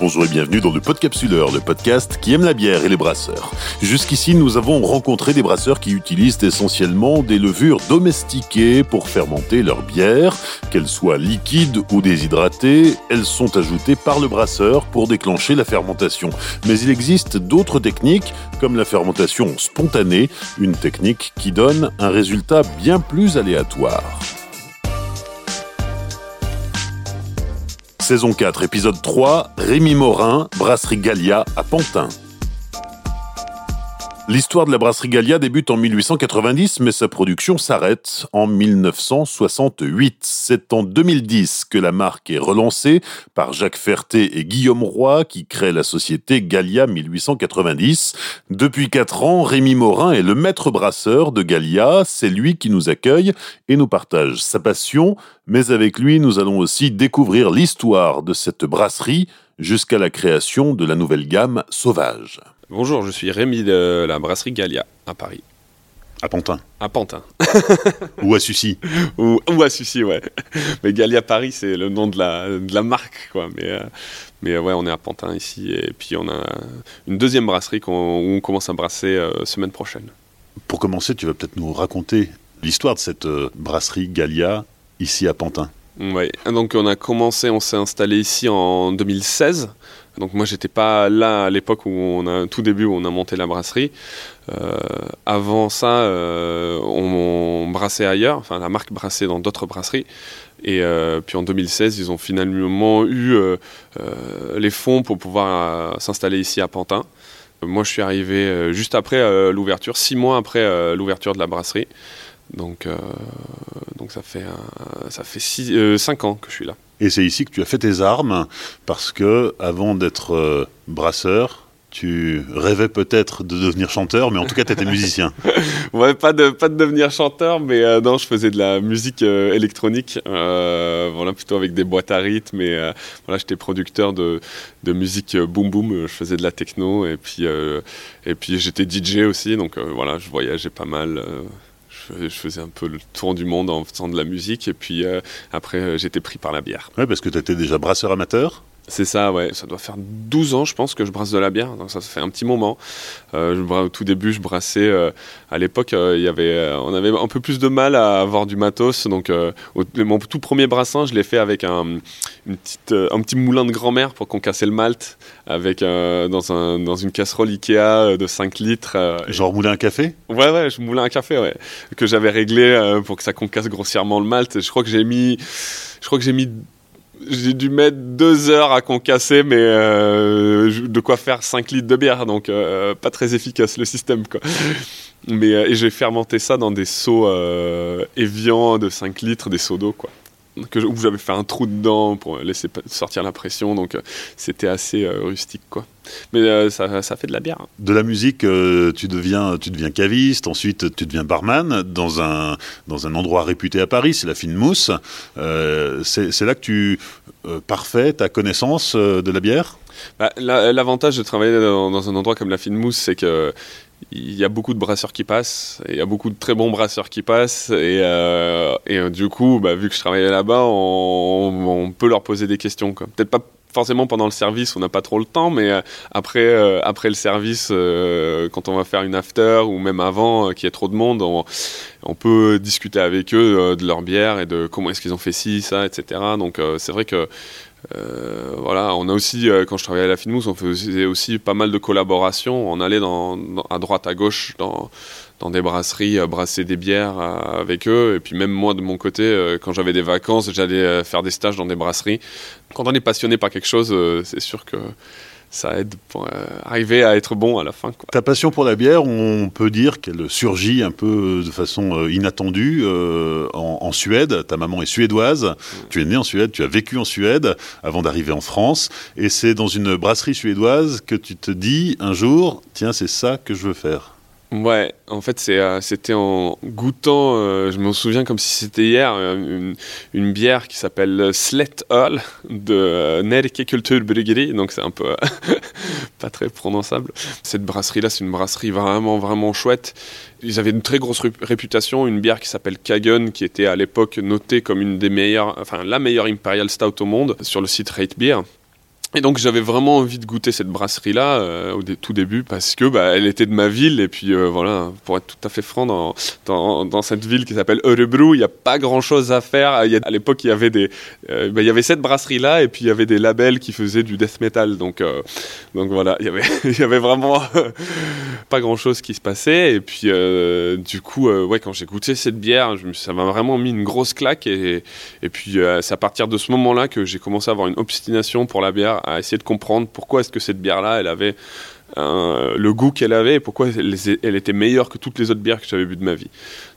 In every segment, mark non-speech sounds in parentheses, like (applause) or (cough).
bonjour et bienvenue dans le Podcapsuleur, le podcast qui aime la bière et les brasseurs. Jusqu'ici, nous avons rencontré des brasseurs qui utilisent essentiellement des levures domestiquées pour fermenter leur bière. Qu'elles soient liquides ou déshydratées, elles sont ajoutées par le brasseur pour déclencher la fermentation. Mais il existe d'autres techniques, comme la fermentation spontanée, une technique qui donne un résultat bien plus aléatoire. Saison 4, épisode 3, Rémi Morin, brasserie Gallia à Pantin. L'histoire de la brasserie Gallia débute en 1890, mais sa production s'arrête en 1968. C'est en 2010 que la marque est relancée par Jacques Ferté et Guillaume Roy, qui créent la société Gallia 1890. Depuis quatre ans, Rémi Morin est le maître brasseur de Gallia. C'est lui qui nous accueille et nous partage sa passion. Mais avec lui, nous allons aussi découvrir l'histoire de cette brasserie jusqu'à la création de la nouvelle gamme Sauvage. Bonjour, je suis Rémi de la brasserie Gallia à Paris. À Pantin. À Pantin. (laughs) ou à Sucy. ou, ou, à Sucy, ouais. Mais Gallia Paris, c'est le nom de la, de la marque, quoi. Mais, euh, mais ouais, on est à Pantin ici. Et puis on a une deuxième brasserie où on commence à brasser euh, semaine prochaine. Pour commencer, tu vas peut-être nous raconter l'histoire de cette euh, brasserie Gallia ici à Pantin. Oui, donc on a commencé, on s'est installé ici en 2016. Donc moi j'étais pas là à l'époque où on a tout début où on a monté la brasserie. Euh, avant ça, euh, on, on, brassait ailleurs, enfin la marque brassait dans d'autres brasseries. Et euh, puis en 2016, ils ont finalement eu les fonds pour pouvoir s'installer ici à Pantin. Moi je suis arrivé juste après l'ouverture, six mois après l'ouverture de la brasserie. Donc, donc ça fait, ça fait cinq ans que je suis là. Et c'est ici que tu as fait tes armes, parce que avant d'être euh, brasseur, tu rêvais peut-être de devenir chanteur, mais en tout cas, tu étais musicien. (laughs) ouais, pas de, pas de devenir chanteur, mais euh, non, je faisais de la musique euh, électronique, euh, voilà, plutôt avec des boîtes à rythme. Et voilà, j'étais producteur de, de musique boom boom, je faisais de la techno, et puis, et puis j'étais DJ aussi, donc voilà, je voyageais pas mal je faisais un peu le tour du monde en faisant de la musique et puis euh, après euh, j'étais pris par la bière. Oui, parce que tu étais déjà brasseur amateur c'est ça, ouais. Ça doit faire 12 ans, je pense, que je brasse de la bière. Donc ça, ça fait un petit moment. Euh, je, au tout début, je brassais. Euh, à l'époque, euh, il y avait, on avait un peu plus de mal à avoir du matos. Donc, au, mon tout premier brassin, je l'ai fait avec un, une petite, un petit moulin de grand-mère pour qu'on cassait le malt, avec dans, un, dans une casserole Ikea de 5 litres. Genre moulin à café? Ouais, ouais, je moulin à café, ouais. Que j'avais réglé pour que ça concasse grossièrement le malt. Je crois que j'ai mis, je crois que j'ai mis j'ai dû mettre deux heures à concasser, mais euh, de quoi faire 5 litres de bière, donc euh, pas très efficace le système. Mais, euh, et j'ai fermenté ça dans des seaux Evian de 5 litres, des seaux d'eau. Que, où j'avais fait un trou dedans pour laisser sortir la pression, donc euh, c'était assez euh, rustique. quoi. Mais euh, ça, ça, fait de la bière. De la musique, tu, deviens, tu deviens caviste, ensuite tu deviens barman dans un, dans un endroit réputé à Paris, c'est la Fine Mousse. C'est là que tu parfais ta connaissance de la bière? Bah, L'avantage de travailler dans, dans, un endroit comme la Fine Mousse, c'est que il y a beaucoup de brasseurs qui passent, il y a beaucoup de très bons brasseurs qui passent, et, euh, et du coup, bah, vu que je travaillais là-bas, on, peut leur poser des questions. Peut-être pas forcément pendant le service, on n'a pas trop le temps, mais euh, après, euh, après le service, euh, quand on va faire une after ou même avant, qu'il y ait trop de monde, on, on peut discuter avec eux de leur bière et de comment est-ce qu'ils ont fait ci, ça, etc. Donc c'est vrai que euh, voilà, on a aussi, euh, quand je travaillais à la Finmousse, on faisait aussi pas mal de collaborations. On allait à droite, à gauche, dans, des brasseries, euh, brasser des bières avec eux. Et puis même moi, de mon côté, quand j'avais des vacances, j'allais faire des stages dans des brasseries. Quand on est passionné par quelque chose, c'est sûr que ça aide pour euh, arriver à être bon à la fin. Quoi. Ta passion pour la bière, on peut dire qu'elle surgit un peu de façon euh, inattendue euh, en, en, Suède. Ta maman est suédoise, mmh. tu es né en Suède, tu as vécu en Suède avant d'arriver en France, et c'est dans une brasserie suédoise que tu te dis un jour, tiens, c'est ça que je veux faire. Ouais, en fait, euh, c'était en goûtant, euh, je me souviens comme si c'était hier, euh, une, bière qui s'appelle Slet Öl de euh, Nerike Kulturbryggeri, donc c'est un peu (laughs) pas très prononçable. Cette brasserie-là, c'est une brasserie vraiment, vraiment chouette. Ils avaient une très grosse réputation, une bière qui s'appelle Kagen, qui était à l'époque notée comme une des meilleures, enfin la meilleure Imperial Stout au monde sur le site Rate Beer. Et donc j'avais vraiment envie de goûter cette brasserie là euh, au tout début parce que bah, elle était de ma ville et puis euh, voilà pour être tout à fait franc dans, dans, cette ville qui s'appelle Örebro il n'y a pas grand chose à faire. Y a, à l'époque il y avait des euh, bah, y avait cette brasserie là et puis il y avait des labels qui faisaient du death metal. Donc donc voilà il y avait (laughs) il y avait vraiment (laughs) pas grand chose qui se passait. Et puis du coup ouais quand j'ai goûté cette bière ça m'a vraiment mis une grosse claque. Et, et puis c'est à partir de ce moment là que j'ai commencé à avoir une obstination pour la bière à, essayer de comprendre pourquoi est-ce que cette bière-là, elle avait le goût qu'elle avait et pourquoi elle, était meilleure que toutes les autres bières que j'avais bu de ma vie.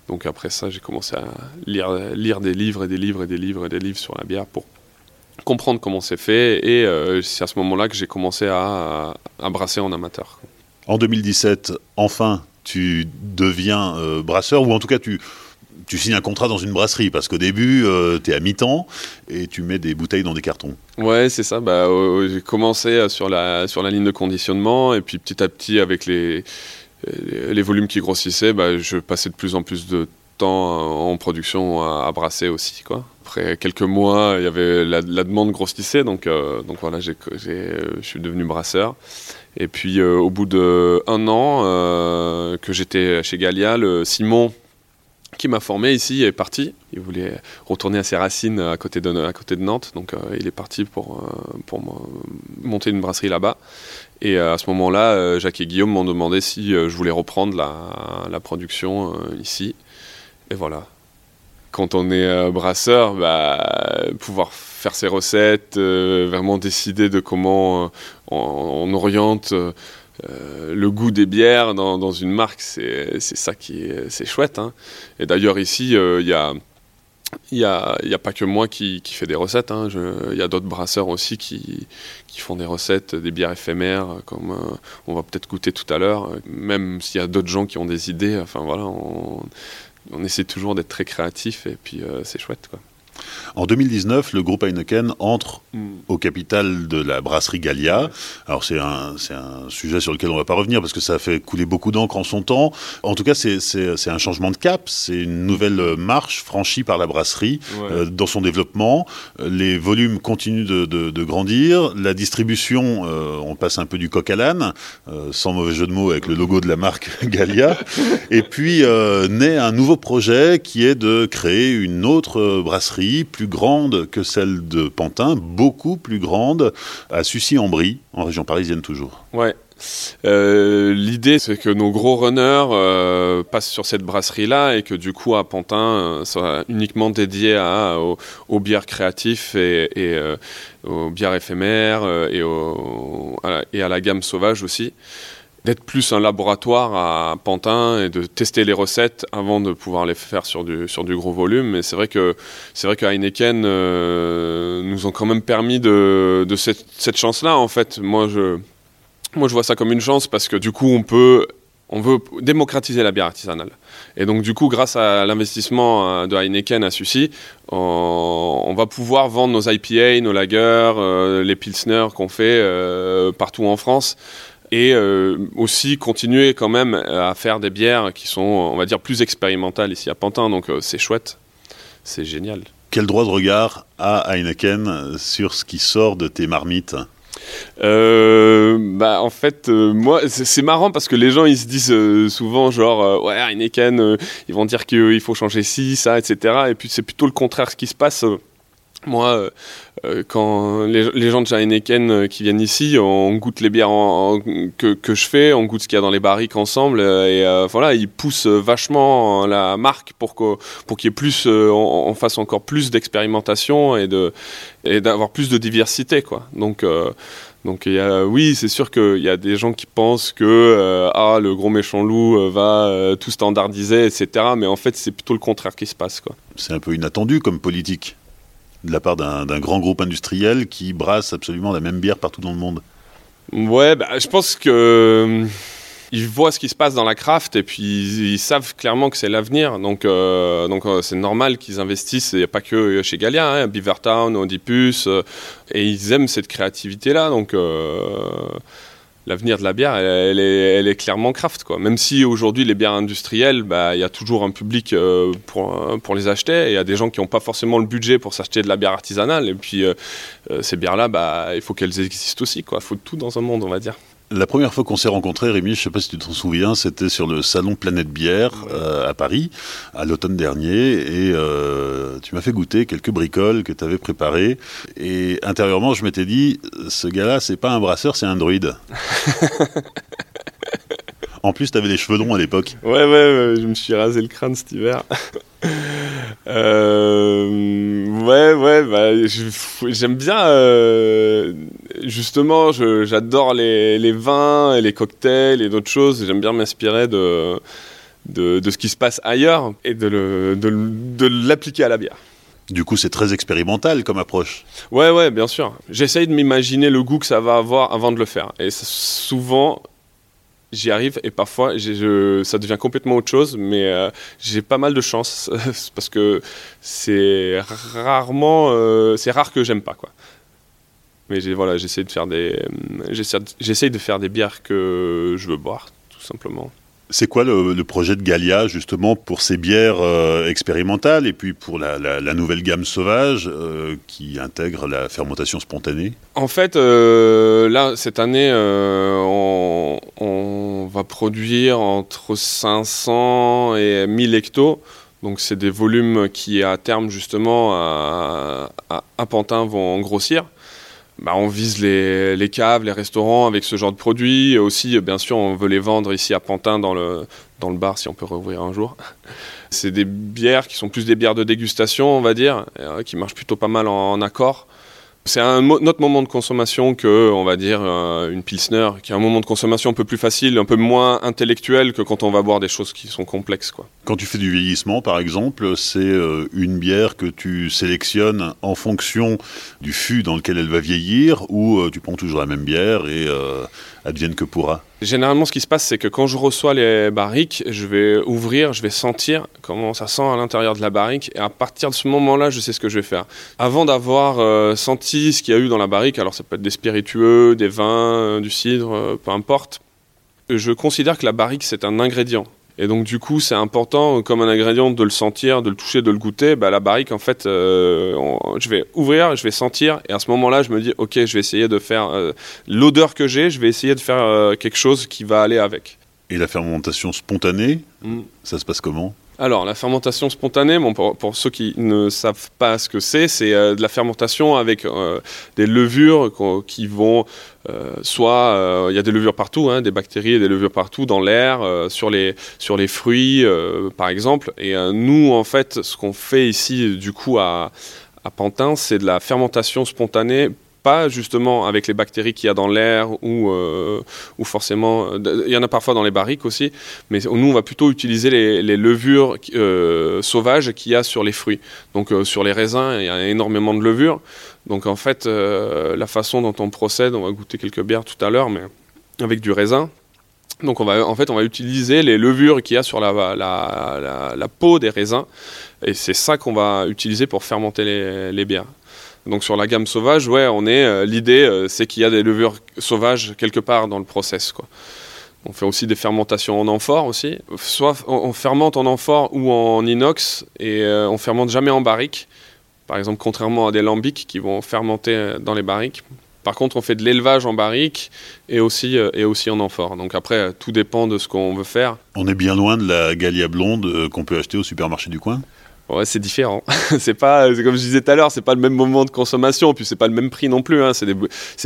Donc après ça, j'ai commencé à lire, des livres et des livres et des livres et des livres sur la bière pour comprendre comment c'est fait. Et euh, c'est à ce moment-là que j'ai commencé à, brasser en amateur. En 2017, enfin, tu deviens euh, brasseur, ou en tout cas, tu, tu signes un contrat dans une brasserie parce qu'au début, euh, tu es à mi-temps et tu mets des bouteilles dans des cartons. Ouais, c'est ça. Bah, euh, j'ai commencé euh, sur la, sur la ligne de conditionnement et puis petit à petit, avec les, les volumes qui grossissaient, bah, je passais de plus en plus de temps en production à, brasser aussi. Quoi. Après quelques mois, y avait la, demande grossissait, donc, donc voilà, je suis devenu brasseur. Et puis au bout d'un an que j'étais chez Galia, le Simon qui m'a formé ici est parti. Il voulait retourner à ses racines à côté de, à côté de Nantes, donc euh, il est parti pour, euh, pour monter une brasserie là-bas. Et euh, à ce moment-là, Jacques et Guillaume m'ont demandé si je voulais reprendre la, la production ici. Et voilà. Quand on est brasseur, bah, pouvoir faire ses recettes, vraiment décider de comment on, on oriente euh, le goût des bières dans, une marque, c'est ça qui est, c'est chouette. Hein. Et d'ailleurs ici, euh, il y a il n'y a, a, pas que moi qui, qui fais des recettes. Hein. Il y a d'autres brasseurs aussi qui, qui, font des recettes, des bières éphémères, comme euh, on va peut-être goûter tout à l'heure. Même s'il y a d'autres gens qui ont des idées, enfin voilà, on, on essaie toujours d'être très créatif et puis c'est chouette. Quoi. En 2019, le groupe Heineken entre hmm. au capital de la brasserie Gallia. Alors c'est un, un, sujet sur lequel on ne va pas revenir parce que ça a fait couler beaucoup d'encre en son temps. En tout cas, c'est un changement de cap, c'est une nouvelle marche franchie par la brasserie euh, dans son développement. Les volumes continuent de, de, grandir. La distribution, euh, on passe un peu du coq à l'âne, euh, sans mauvais jeu de mots avec le logo de la marque (laughs) Gallia. Et puis naît un nouveau projet qui est de créer une autre brasserie plus grande que celle de Pantin, beaucoup plus grande, à Sucy-en-Brie, en région parisienne toujours. Ouais. Euh, l'idée, c'est que nos gros runners euh, passent sur cette brasserie-là et que du coup, à Pantin, euh, soit uniquement dédié à, aux, bières créatifs et, aux bières éphémères et, à la gamme sauvage aussi d'être plus un laboratoire à Pantin et de tester les recettes avant de pouvoir les faire sur du, sur du gros volume. Mais c'est vrai que c'est vrai que Heineken euh, nous ont quand même permis de, de cette, cette chance-là. En fait, moi je, moi je vois ça comme une chance parce que du coup on peut on veut démocratiser la bière artisanale. Et donc, du coup, grâce à l'investissement euh, de Heineken à Sucy, on, va pouvoir vendre nos IPA, nos lagers, euh, les pilsner qu'on fait partout en France et euh, aussi continuer quand même à faire des bières qui sont, on va dire, plus expérimentales ici à Pantin. Donc euh, c'est chouette, c'est génial. Quel droit de regard a Heineken sur ce qui sort de tes marmites? Euh, bah en fait moi c'est marrant parce que les gens ils se disent souvent genre ouais Heineken ils vont dire qu'il faut changer ci ça etc et puis c'est plutôt le contraire ce qui se passe moi, euh, euh, quand les, gens de Heineken euh, qui viennent ici, on goûte les bières que, que, je fais, on goûte ce qu'il y a dans les barriques ensemble, et voilà, ils poussent vachement la marque pour qu'il pour qu'il y ait plus, on, fasse encore plus d'expérimentation et de et d'avoir plus de diversité, quoi. Donc donc oui, c'est sûr qu'il y a des gens qui pensent que ah le gros méchant loup va tout standardiser, etc. Mais en fait, c'est plutôt le contraire qui se passe. C'est un peu inattendu comme politique de la part d'un grand groupe industriel qui brasse absolument la même bière partout dans le monde Ouais, bah, je pense que euh, ils voient ce qui se passe dans la craft et puis ils, savent clairement que c'est l'avenir. Donc, euh, donc euh, c'est normal qu'ils investissent. Il n'y a pas que chez Galia, hein, Beavertown, Oedipus, et ils aiment cette créativité-là. Donc l'avenir de la bière, elle, est, clairement craft. Quoi. Même si aujourd'hui, les bières industrielles, bah, il y a toujours un public euh, pour, pour les acheter. Et il y a des gens qui n'ont pas forcément le budget pour s'acheter de la bière artisanale. Et puis, euh, euh, ces bières-là, bah, il faut qu'elles existent aussi. Il faut tout dans un monde, on va dire. La première fois qu'on s'est rencontrés, Rémi, je ne sais pas si tu te souviens, c'était sur le salon Planète Bière à Paris, à l'automne dernier, et tu m'as fait goûter quelques bricoles que tu avais préparées. Et intérieurement, je m'étais dit, ce gars-là, c'est pas un brasseur, c'est un druide. (laughs) en plus, tu avais les cheveux longs à l'époque. Ouais, ouais, je me suis rasé le crâne cet hiver. (laughs) Euh, ouais, ouais, bah, j'aime bien. Euh, justement, j'adore les, les, vins et les cocktails et d'autres choses. J'aime bien m'inspirer de, de, de, ce qui se passe ailleurs et de l'appliquer à la bière. Du coup, c'est très expérimental comme approche. Ouais, ouais, bien sûr. J'essaye de m'imaginer le goût que ça va avoir avant de le faire. Et souvent, j'y arrive et parfois ça devient complètement autre chose, mais euh, j'ai pas mal de chance (laughs) parce que c'est rarement, euh, c'est rare que j'aime pas quoi. Mais voilà, j'essaie de faire des, j'essaie de faire des bières que je veux boire, tout simplement. C'est quoi le, projet de Galia justement pour ces bières euh, expérimentales et puis pour la, nouvelle gamme sauvage euh, qui intègre la fermentation spontanée? En fait, euh, là, cette année, on, va produire entre 500 et 1000 hectos. Donc c'est des volumes qui à terme justement à, à, à Pantin vont grossir. Bah, on vise les, caves, les restaurants avec ce genre de produits. Et aussi, bien sûr, on veut les vendre ici à Pantin dans le, dans le bar, si on peut rouvrir un jour. (laughs) C'est des bières qui sont plus des bières de dégustation, on va dire, euh, qui marchent plutôt pas mal en accord. C'est un autre moment de consommation que, on va dire, euh, une pilsner, qui est un moment de consommation un peu plus facile, un peu moins intellectuel que quand on va boire des choses qui sont complexes. Quand tu fais du vieillissement, par exemple, c'est euh, une bière que tu sélectionnes en fonction du fût dans lequel elle va vieillir, ou euh, tu prends toujours la même bière et advienne que pourra Généralement, ce qui se passe, c'est que quand je reçois les barriques, je vais ouvrir, je vais sentir comment ça sent à l'intérieur de la barrique, et à partir de ce moment-là, je sais ce que je vais faire. Avant d'avoir euh, senti ce qu'il y a eu dans la barrique, alors ça peut être des spiritueux, des vins, euh, du cidre, euh, peu importe, je considère que la barrique, c'est un ingrédient. Et donc du coup, c'est important comme un ingrédient de le sentir, de le toucher, de le goûter. Bah, la barrique, en fait, euh, je vais ouvrir, je vais sentir, et à ce moment-là, je me dis, ok, je vais essayer de faire euh, l'odeur que j'ai, je vais essayer de faire euh, quelque chose qui va aller avec. Et la fermentation spontanée, mm. ça se passe comment? Alors, la fermentation spontanée, pour, ceux qui ne savent pas ce que c'est, c'est euh, de la fermentation avec euh, des levures qui vont euh, soit il y a des levures partout, hein, des bactéries et des levures partout dans l'air, sur les sur les fruits par exemple. Et nous, en fait, ce qu'on fait ici, du coup à à Pantin, c'est de la fermentation spontanée pas justement avec les bactéries qu'il y a dans l'air ou, euh, ou forcément. Il y en a parfois dans les barriques aussi, mais nous on va plutôt utiliser les, levures euh, sauvages qu'il y a sur les fruits. Donc euh, sur les raisins, il y a énormément de levures. Donc en fait, la façon dont on procède, on va goûter quelques bières tout à l'heure, mais avec du raisin. Donc on va, en fait, on va utiliser les levures qu'il y a sur la, la, la, peau des raisins, et c'est ça qu'on va utiliser pour fermenter les bières. Donc sur la gamme sauvage, ouais, on est euh, l'idée, euh, c'est qu'il y a des levures sauvages quelque part dans le process. On fait aussi des fermentations en amphore aussi. Soit on fermente en amphore ou en inox et euh, on fermente jamais en barrique. Par exemple, contrairement à des lambics qui vont fermenter dans les barriques. Par contre, on fait de l'élevage en barrique et aussi, et aussi en amphore. Donc après, tout dépend de ce qu'on veut faire. On est bien loin de la Gallia blonde qu'on peut acheter au supermarché du coin? C'est différent. (laughs) c'est pas, comme je disais tout à l'heure, c'est pas le même moment de consommation, puis c'est pas le même prix non plus. Hein. C'est des,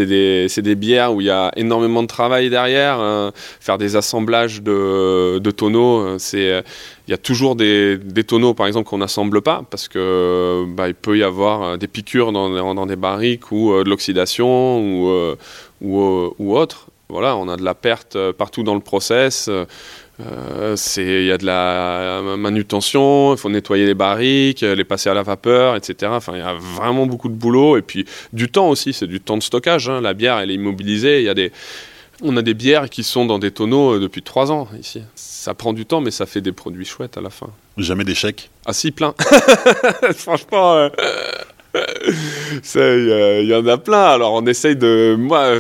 des, des bières où il y a énormément de travail derrière. Hein. Faire des assemblages de, de tonneaux, euh, c'est, il y a toujours des, des tonneaux, par exemple, qu'on n'assemble pas parce que bah, il peut y avoir euh, des piqûres dans, des barriques ou euh, de l'oxydation ou, ou, ou autre. Voilà, on a de la perte partout dans le process. Euh, il y a de la manutention, il faut nettoyer les barriques, les passer à la vapeur, etc. Enfin, il y a vraiment beaucoup de boulot et puis du temps aussi. C'est du temps de stockage. Hein. La bière, elle est immobilisée. Il y a des, on a des bières qui sont dans des tonneaux euh, depuis trois ans ici. Ça prend du temps, mais ça fait des produits chouettes à la fin. Jamais d'échec Ah si, plein. (laughs) Franchement. Euh, Il y, en a plein. Alors on essaye de. Moi,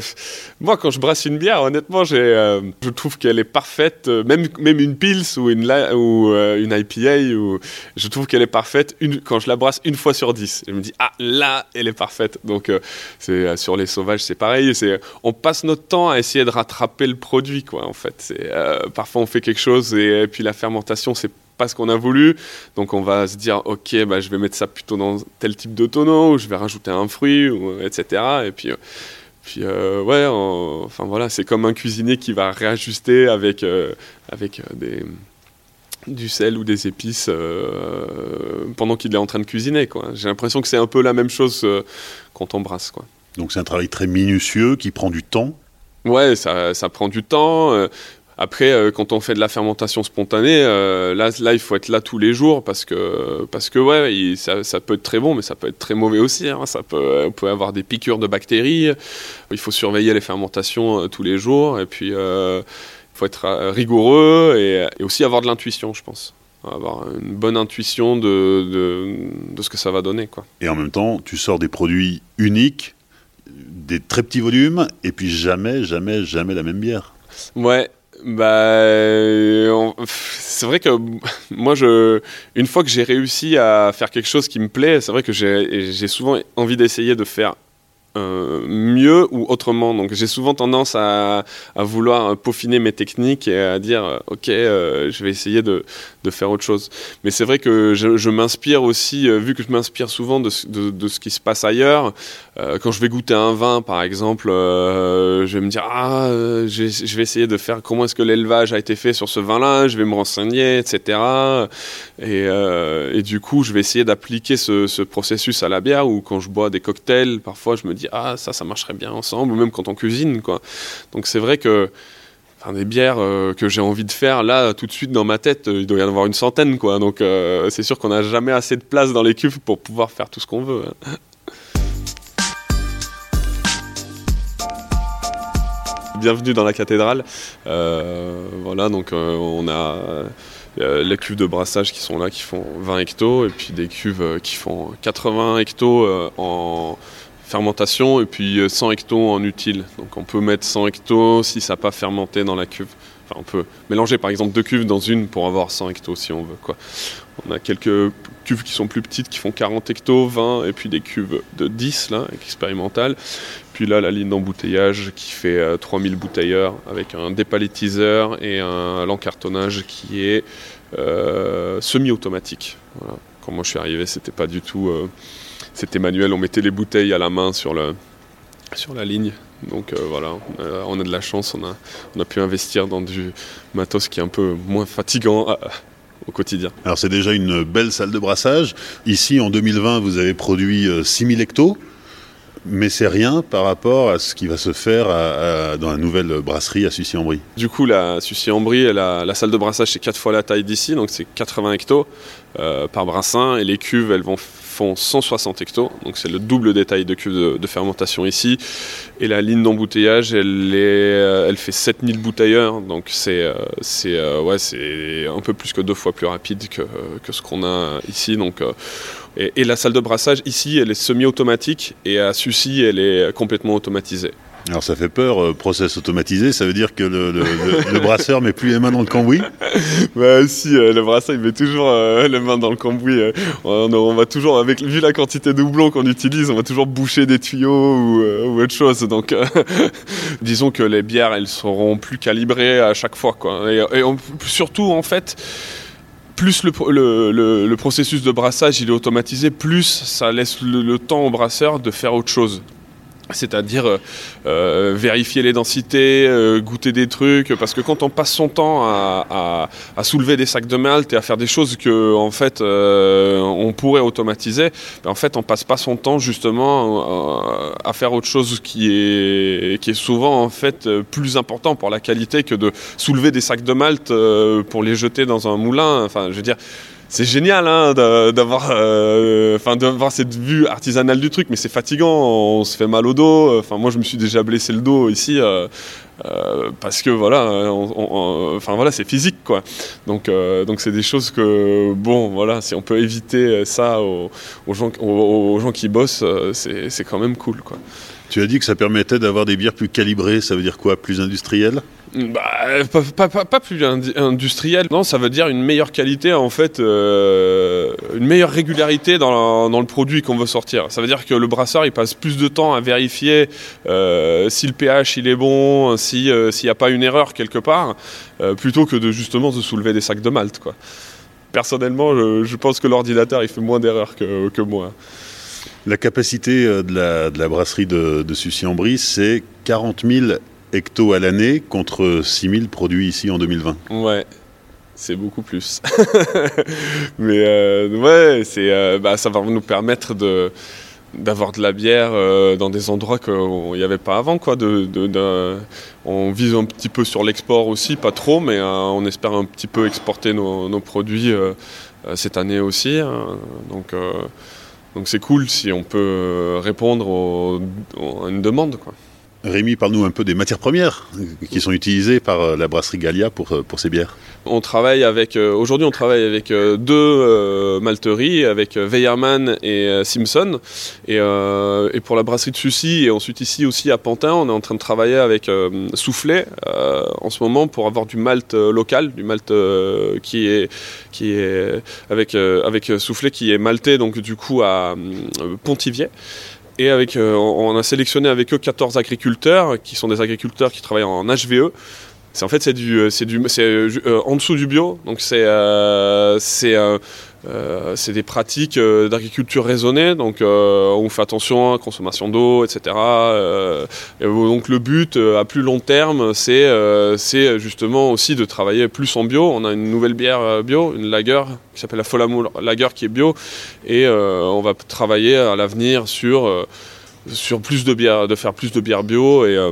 moi quand je brasse une bière, honnêtement, j'ai, euh, je trouve qu'elle est parfaite. Euh, même, même une Pils ou une, ou, euh, une IPA, ou, je trouve qu'elle est parfaite une, quand je la brasse une fois sur dix. Je me dis, ah là, elle est parfaite. Donc c'est, sur les sauvages, c'est pareil. C'est, on passe notre temps à essayer de rattraper le produit, quoi, en fait. Parfois on fait quelque chose et, et puis la fermentation, c'est pas ce qu'on a voulu. Donc on va se dire, ok, bah, je vais mettre ça plutôt dans tel type de tonneau, ou je vais rajouter un fruit, ou, etc. Et puis, euh, puis euh, ouais, enfin voilà, c'est comme un cuisinier qui va réajuster avec, euh, avec des, du sel ou des épices pendant qu'il est en train de cuisiner. J'ai l'impression que c'est un peu la même chose quand on brasse. Quoi. Donc c'est un travail très minutieux qui prend du temps Ouais, ça, ça, prend du temps. Après, euh, quand on fait de la fermentation spontanée, euh, là, là, il faut être là tous les jours parce que, parce que ouais, ça, peut être très bon, mais ça peut être très mauvais aussi. Hein. Ça peut, on peut avoir des piqûres de bactéries. Il faut surveiller les fermentations euh, tous les jours. Et puis, il faut être rigoureux et, aussi avoir de l'intuition, je pense. Avoir une bonne intuition de, de, de, ce que ça va donner. Quoi. Et en même temps, tu sors des produits uniques, des très petits volumes, et puis jamais, jamais, jamais la même bière. Ouais, bah, c'est vrai que (laughs) moi, je, une fois que j'ai réussi à faire quelque chose qui me plaît, c'est vrai que j'ai souvent envie d'essayer de faire euh, mieux ou autrement. Donc j'ai souvent tendance à, à, vouloir peaufiner mes techniques et à dire euh, ok, euh, je vais essayer de, de, faire autre chose. Mais c'est vrai que je, m'inspire aussi, vu que je m'inspire souvent de, de, ce qui se passe ailleurs. quand je vais goûter un vin, par exemple, je vais me dire ah, je vais essayer de faire comment est-ce que l'élevage a été fait sur ce vin-là. Je vais me renseigner, etc. Et, et du coup, je vais essayer d'appliquer ce, ce processus à la bière. Ou quand je bois des cocktails, parfois je me dis ah ça ça marcherait bien ensemble ou même quand on cuisine quoi donc c'est vrai que des bières euh, que j'ai envie de faire là tout de suite dans ma tête euh, il doit y en avoir une centaine quoi donc euh, c'est sûr qu'on n'a jamais assez de place dans les cuves pour pouvoir faire tout ce qu'on veut hein. Bienvenue dans la cathédrale. voilà, donc on a les cuves de brassage qui sont là, qui font 20 hectos, et puis des cuves qui font 80 hectos en, fermentation et puis 100 euh, hectos en utile. Donc on peut mettre 100 hectos si ça n'a pas fermenté dans la cuve. Enfin, on peut mélanger par exemple deux cuves dans une pour avoir 100 hectos si on veut. Quoi. On a quelques cuves qui sont plus petites qui font 40 hectos, 20 et puis des cuves de 10 là, expérimentales. Puis là la ligne d'embouteillage qui fait 3000 euh, bouteilleurs avec un dépalettiseur et un l'encartonnage qui est euh, semi-automatique. Quand moi je suis arrivé c'était pas du tout c'était manuel, on mettait les bouteilles à la main sur, la ligne. Donc euh, voilà, on a, de la chance, on a, pu investir dans du matos qui est un peu moins fatigant euh, au quotidien. Alors c'est déjà une belle salle de brassage. Ici en 2020, vous avez produit 6000 euh, hectos mais c'est rien par rapport à ce qui va se faire dans la nouvelle brasserie à Sucy-en-Brie. Du coup, la Sucy-en-Brie, la, salle de brassage, c'est 4 fois la taille d'ici, donc c'est 80 hectos par brassin, et les cuves, elles vont font 160 hectos, donc c'est le double détail de cuve de, fermentation ici. Et la ligne d'embouteillage, elle, est, euh, elle fait 7000 bouteilleurs, donc c'est euh, c'est euh, ouais, un peu plus que deux fois plus rapide que, que ce qu'on a ici. Donc, et, et, la salle de brassage ici, elle est semi-automatique, et à Sucy, elle est complètement automatisée. Alors ça fait peur, euh, process automatisé, ça veut dire que le, le, le, (laughs) brasseur met plus les mains dans le cambouis? Bah si, euh, le brasseur il met toujours euh, les mains dans le cambouis. On, on, va toujours, avec vu la quantité de houblon qu'on utilise, on va toujours boucher des tuyaux ou, ou autre chose. Donc (laughs) disons que les bières elles seront plus calibrées à chaque fois. Quoi. Et, et surtout en fait plus le, processus de brassage est automatisé, plus ça laisse le, temps au brasseur de faire autre chose c'est-à-dire euh, euh, vérifier les densités, euh, goûter des trucs, parce que quand on passe son temps à, soulever des sacs de malt et à faire des choses que en fait on pourrait automatiser, ben, en fait on passe pas son temps justement à faire autre chose qui est qui est souvent en fait plus important pour la qualité que de soulever des sacs de malt pour les jeter dans un moulin. Enfin, je veux dire c'est génial hein, d'avoir euh, d'avoir cette vue artisanale du truc mais c'est fatigant on se fait mal au dos enfin moi je me suis déjà blessé le dos ici euh, parce que voilà, enfin voilà, c'est physique quoi. Donc donc c'est des choses que bon voilà, si on peut éviter ça aux, gens aux, gens qui bossent, c'est quand même cool quoi. Tu as dit que ça permettait d'avoir des bières plus calibrées, ça veut dire quoi? Plus industrielles? Bah, pas, plus industriel, non, ça veut dire une meilleure qualité, en fait, euh, une meilleure régularité dans, le produit qu'on veut sortir. Ça veut dire que le brasseur, il passe plus de temps à vérifier euh, si le pH il est bon, euh, s'il n'y a pas une erreur quelque part, plutôt que de justement se soulever des sacs de malt. Quoi. Personnellement, je, pense que l'ordinateur, il fait moins d'erreurs que, moi. La capacité de la, brasserie de, de Sucy-en-Brie, c'est 40 000 hecto à l'année contre 6000 produits ici en 2020. Ouais, c'est beaucoup plus. (laughs) Mais euh, ouais, euh, bah, ça va nous permettre de, d'avoir de la bière euh, dans des endroits qu'il n'y avait pas avant. Quoi, de, on vise un petit peu sur l'export aussi, pas trop, mais on espère un petit peu exporter nos, nos produits cette année aussi. Hein. donc, donc c'est cool si on peut répondre à une demande. Quoi. Rémi, parle-nous un peu des matières premières qui sont utilisées par euh, la brasserie Gallia pour, euh, pour ces bières. On travaille avec, euh, aujourd'hui on travaille avec deux malteries, avec Weyermann et Simpson. Et, et, pour la brasserie de Sucy et ensuite ici aussi à Pantin, on est en train de travailler avec Soufflet en ce moment pour avoir du malt local, du malt qui est, qui est avec, avec Soufflet qui est malté donc du coup à Pontivier. Et avec, euh, on a sélectionné avec eux 14 agriculteurs qui sont des agriculteurs qui travaillent en HVE. C'est en fait c'est du euh, c'est du c'est euh, en dessous du bio donc c'est c'est euh, c'est des pratiques euh, d'agriculture raisonnée, donc euh, on fait attention à la consommation d'eau, etc. donc le but à plus long terme, c'est justement aussi de travailler plus en bio. On a une nouvelle bière bio, une lager qui s'appelle la Folamour Lager qui est bio, et on va travailler à l'avenir sur sur plus de bière, de faire plus de bière bio et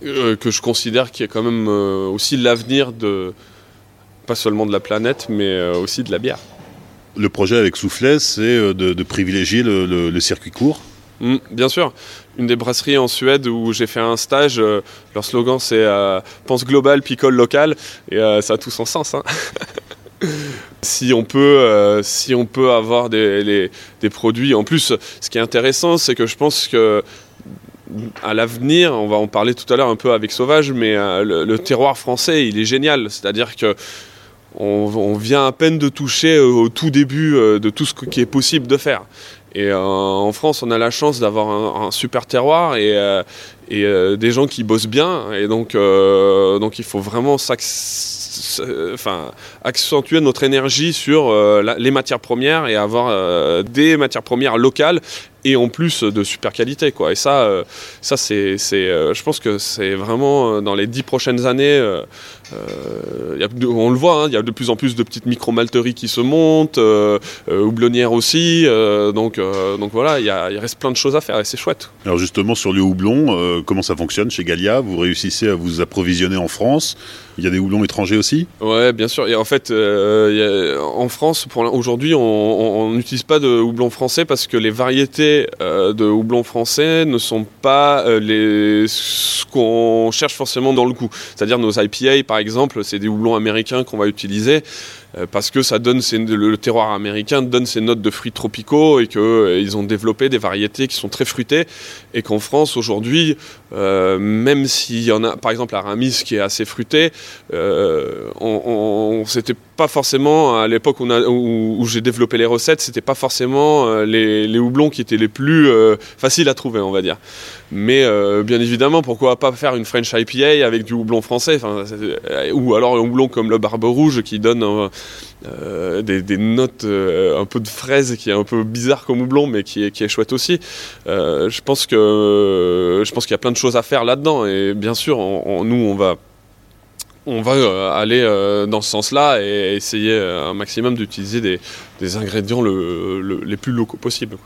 que je considère qui est quand même aussi l'avenir de pas seulement de la planète, mais euh, aussi de la bière. Le projet avec Soufflet, c'est euh, de, privilégier le, circuit court mmh, Bien sûr. Une des brasseries en Suède où j'ai fait un stage, euh, leur slogan c'est Pense global, picole local, et ça a tout son sens. Hein. (laughs) si on peut, si on peut avoir des, des, produits. En plus, ce qui est intéressant, c'est que je pense que à l'avenir, on va en parler tout à l'heure un peu avec Sauvage, mais le, le, terroir français, il est génial. C'est-à-dire que on, vient à peine de toucher euh, au tout début euh, de tout ce qui est possible de faire. Et euh, en France, on a la chance d'avoir un, super terroir et, des gens qui bossent bien. Et donc, donc il faut vraiment accentuer notre énergie sur les matières premières et avoir des matières premières locales et en plus de super qualité quoi et ça ça c'est je pense que c'est vraiment dans les dix prochaines années euh, on le voit, hein, il y a de plus en plus de petites micro-malteries qui se montent, euh, euh, houblonnières aussi. donc, donc voilà, il, reste plein de choses à faire et c'est chouette. Alors justement, sur le houblon, comment ça fonctionne chez Gallia? Vous réussissez à vous approvisionner en France? Il y a des houblons étrangers aussi? Ouais, bien sûr. Et en fait, en France, aujourd'hui, on n'utilise pas de houblon français parce que les variétés de houblon français ne sont pas les, ce qu'on cherche forcément dans le goût. C'est-à-dire nos IPA, par exemple, c'est des houblons américains qu'on va utiliser. Euh, parce que ça donne le, terroir américain donne ses notes de fruits tropicaux et qu'ils euh, ont développé des variétés qui sont très fruitées et qu'en France aujourd'hui, euh, même s'il y en a, par exemple, Aramis qui est assez fruité, on, c'était pas forcément à l'époque où, j'ai développé les recettes, c'était pas forcément les, les, houblons qui étaient les plus faciles à trouver, on va dire. Mais bien évidemment, pourquoi pas faire une French IPA avec du houblon français, ou alors un houblon comme le Barbe Rouge qui donne euh, des, notes, euh, un peu de fraise qui est un peu bizarre comme houblon, mais qui est, qui est chouette aussi. Euh, je pense que je pense qu'il y a plein de choses à faire là-dedans, et bien sûr, nous on va on va aller dans ce sens-là et essayer un maximum d'utiliser des, ingrédients les plus locaux possibles.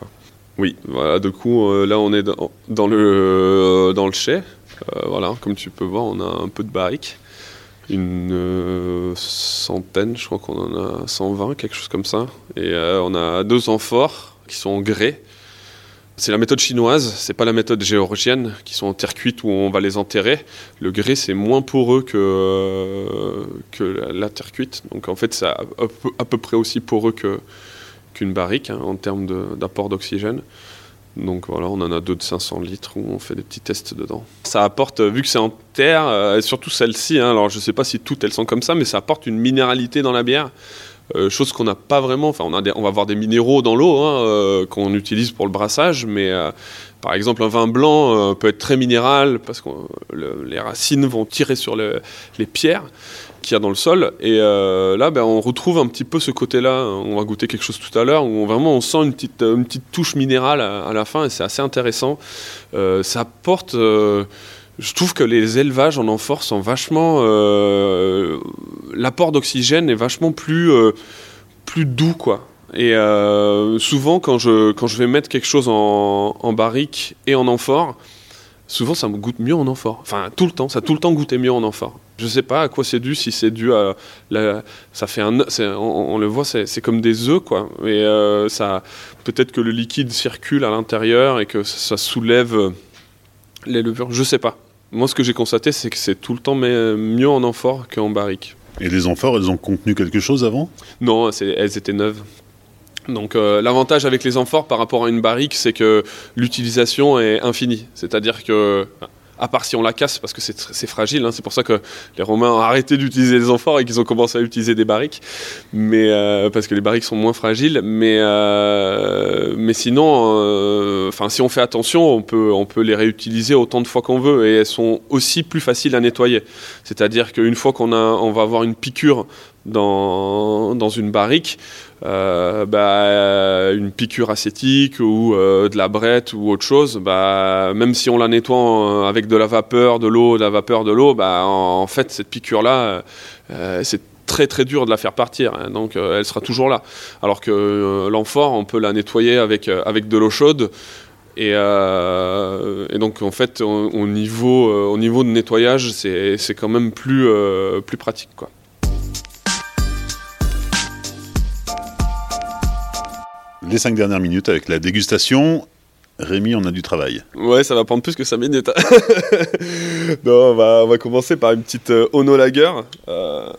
Oui, voilà, du coup, là on est dans, le, dans le chai. voilà, comme tu peux voir, on a un peu de barrique une euh, centaine, je crois qu'on en a 120, quelque chose comme ça. Et euh, on a deux amphores qui sont en grès. C'est la méthode chinoise, c'est pas la méthode géorgienne, qui sont en terre cuite où on va les enterrer. Le grès, c'est moins poreux que, euh, que la, terre cuite. Donc en fait, c'est à, peu près aussi poreux qu'une barrique hein, en termes d'apport d'oxygène. Donc voilà, on en a deux de 500 litres où on fait des petits tests dedans. Ça apporte, vu que c'est en terre, euh, et surtout celle-ci, hein, alors je sais pas si toutes elles sont comme ça, mais ça apporte une minéralité dans la bière. Euh, chose qu'on n'a pas vraiment. Enfin, on, va avoir des minéraux dans l'eau hein, euh, qu'on utilise pour le brassage, mais euh, par exemple, un vin blanc peut être très minéral parce que les racines vont tirer sur les pierres qu'il y a dans le sol. Et là, ben, on retrouve un petit peu ce côté-là. On va goûter quelque chose tout à l'heure où vraiment on sent une petite, une petite touche minérale à, la fin et c'est assez intéressant. ça apporte je trouve que les élevages en amphore sont vachement. Euh, l'apport d'oxygène est vachement plus, euh, plus doux, quoi. Et euh, souvent, quand je, quand je vais mettre quelque chose en, en barrique et en amphore, souvent ça me goûte mieux en amphore. Enfin, tout le temps, ça a tout le temps goûté mieux en amphore. Je sais pas à quoi c'est dû, si c'est dû à. La, ça fait un. On, on, le voit, c'est comme des œufs, quoi. Et ça. Peut-être que le liquide circule à l'intérieur et que ça soulève les levures. Je sais pas. Moi, ce que j'ai constaté, c'est que c'est tout le temps mieux en amphore qu'en barrique. Et les amphores, elles ont contenu quelque chose avant? Non, elles étaient neuves. Donc euh, l'avantage avec les amphores par rapport à une barrique, c'est que l'utilisation est infinie. C'est-à-dire que à part si on la casse parce que c'est fragile. Hein. C'est pour ça que les Romains ont arrêté d'utiliser les amphores et qu'ils ont commencé à utiliser des barriques, mais euh, parce que les barriques sont moins fragiles. Mais euh, mais sinon, si on fait attention, on peut on peut les réutiliser autant de fois qu'on veut et elles sont aussi plus faciles à nettoyer. C'est-à-dire qu'une fois qu'on on va avoir une piqûre dans, une barrique, euh, bah, une piqûre acétique ou euh, de la brette ou autre chose, bah, même si on la nettoie avec de la vapeur, de l'eau, de la vapeur, de l'eau, bah, en, fait, cette piqûre-là, euh, c'est très très dur de la faire partir, hein, donc elle sera toujours là. Alors que l'amphore, on peut la nettoyer avec, avec de l'eau chaude. Et, et, donc en fait, au, niveau, au niveau de nettoyage, c'est quand même plus, plus pratique. Quoi. Les cinq dernières minutes avec la dégustation. Rémi, on a du travail. Ouais, ça va prendre plus que 5 minutes. (laughs) non, on va, on va, commencer par une petite euh, Ono Lager. Euh,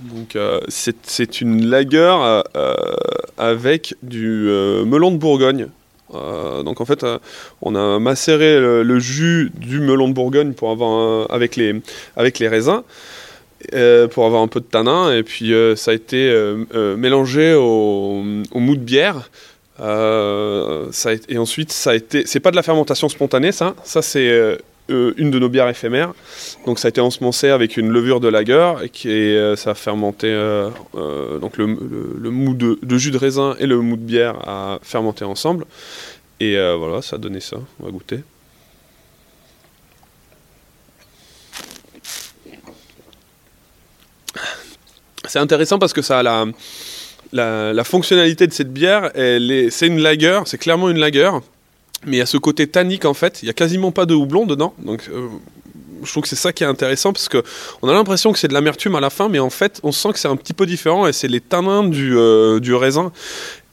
donc, euh, c'est une lager avec du melon de Bourgogne. donc en fait, on a macéré le, jus du melon de Bourgogne pour avoir avec les avec les raisins. Euh, pour avoir un peu de tanin. Et puis euh, ça a été euh, mélangé au, mou de bière. Et ensuite, ça a été. C'est pas de la fermentation spontanée, ça. Ça, c'est une de nos bières éphémères. Donc ça a été ensemencé avec une levure de lager et qui ça a fermenté. donc le, le, mou de, de, jus de raisin et le mou de bière a fermenté ensemble. Et voilà, ça a donné ça. On va goûter. C'est intéressant parce que ça a la, la, fonctionnalité de cette bière. C'est une lager, c'est clairement une lager, mais il y a ce côté tannique en fait. Il y a quasiment pas de houblon dedans, donc. Euh, je trouve que c'est ça qui est intéressant parce que on a l'impression que c'est de l'amertume à la fin, mais en fait, on sent que c'est un petit peu différent et c'est les tanins du, euh, du raisin.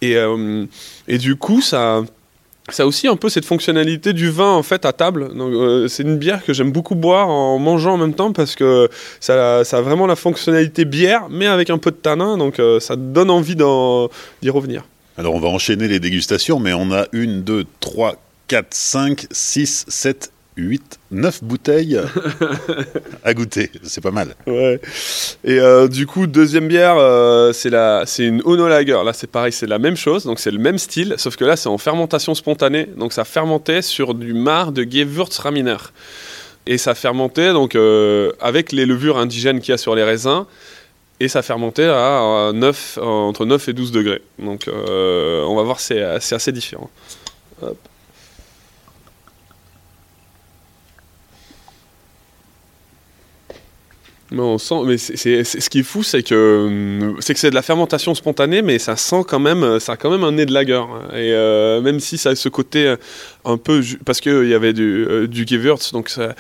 Et, euh, et du coup, ça, ça a aussi un peu cette fonctionnalité du vin en fait à table. Euh, c'est une bière que j'aime beaucoup boire en mangeant en même temps parce que ça, ça, a vraiment la fonctionnalité bière, mais avec un peu de tanin, donc euh, ça donne envie d'y revenir. Alors on va enchaîner les dégustations, mais on a une, deux, trois, quatre, cinq, six, sept 8, 9 bouteilles (laughs) à goûter. C'est pas mal. Ouais. Et euh, du coup, deuxième bière, euh, c'est la, c'est une Ono Lager. Là, c'est pareil, c'est la même chose. Donc, c'est le même style, sauf que là, c'est en fermentation spontanée. Donc, ça fermentait sur du mar de Gewürztraminer. Et ça fermentait donc euh, avec les levures indigènes qu'il y a sur les raisins. Et ça fermentait à 9, entre 9 et 12 degrés. Donc, on va voir, c'est, c'est assez différent. Hop. Mais on sent, mais c'est, ce qui est fou, c'est que hum, c'est que c'est de la fermentation spontanée, mais ça sent quand même, ça a quand même un nez de lager. Et euh, même si ça a ce côté euh, un peu, parce qu'il y avait du, euh, du Gewürz, donc ça,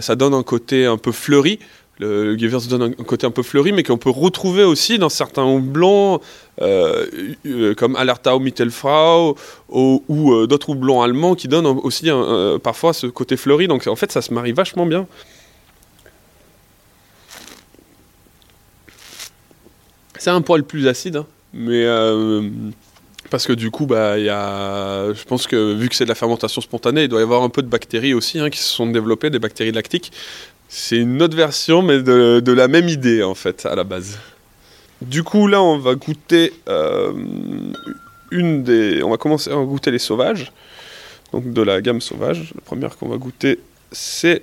ça, donne un côté un peu fleuri. Le, Gewürz donne un, côté un peu fleuri, mais qu'on peut retrouver aussi dans certains houblons, euh, euh, comme Alerta ou Mittelfrau, ou, d'autres houblons allemands qui donnent aussi parfois ce côté fleuri. Donc en fait, ça se marie vachement bien. C'est un poil plus acide, hein, mais parce que du coup, bah, y a, je pense que vu que c'est de la fermentation spontanée, il doit y avoir un peu de bactéries aussi hein, qui se sont développées, des bactéries lactiques. C'est une autre version, mais de, la même idée en fait à la base. Du coup, là, on va goûter euh, une des. On va commencer à goûter les sauvages, donc de la gamme sauvage. La première qu'on va goûter, c'est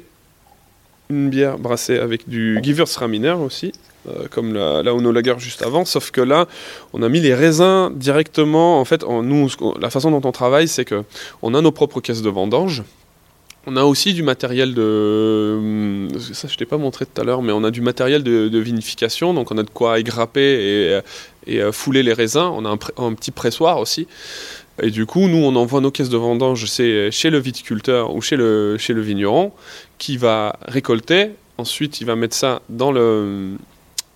une bière brassée avec du Gewürztraminer aussi. Euh, comme la, la Lager juste avant, sauf que là, on a mis les raisins directement. En fait, nous, la façon dont on travaille, c'est que on a nos propres caisses de vendange. On a aussi du matériel de. Hum, ça, je t'ai pas montré tout à l'heure, mais on a du matériel de, vinification, donc on a de quoi égrapper et, euh, fouler les raisins. On a un, petit pressoir aussi. Et du coup, nous, on envoie nos caisses de vendange chez le viticulteur ou chez le vigneron qui va récolter. Ensuite, il va mettre ça dans le,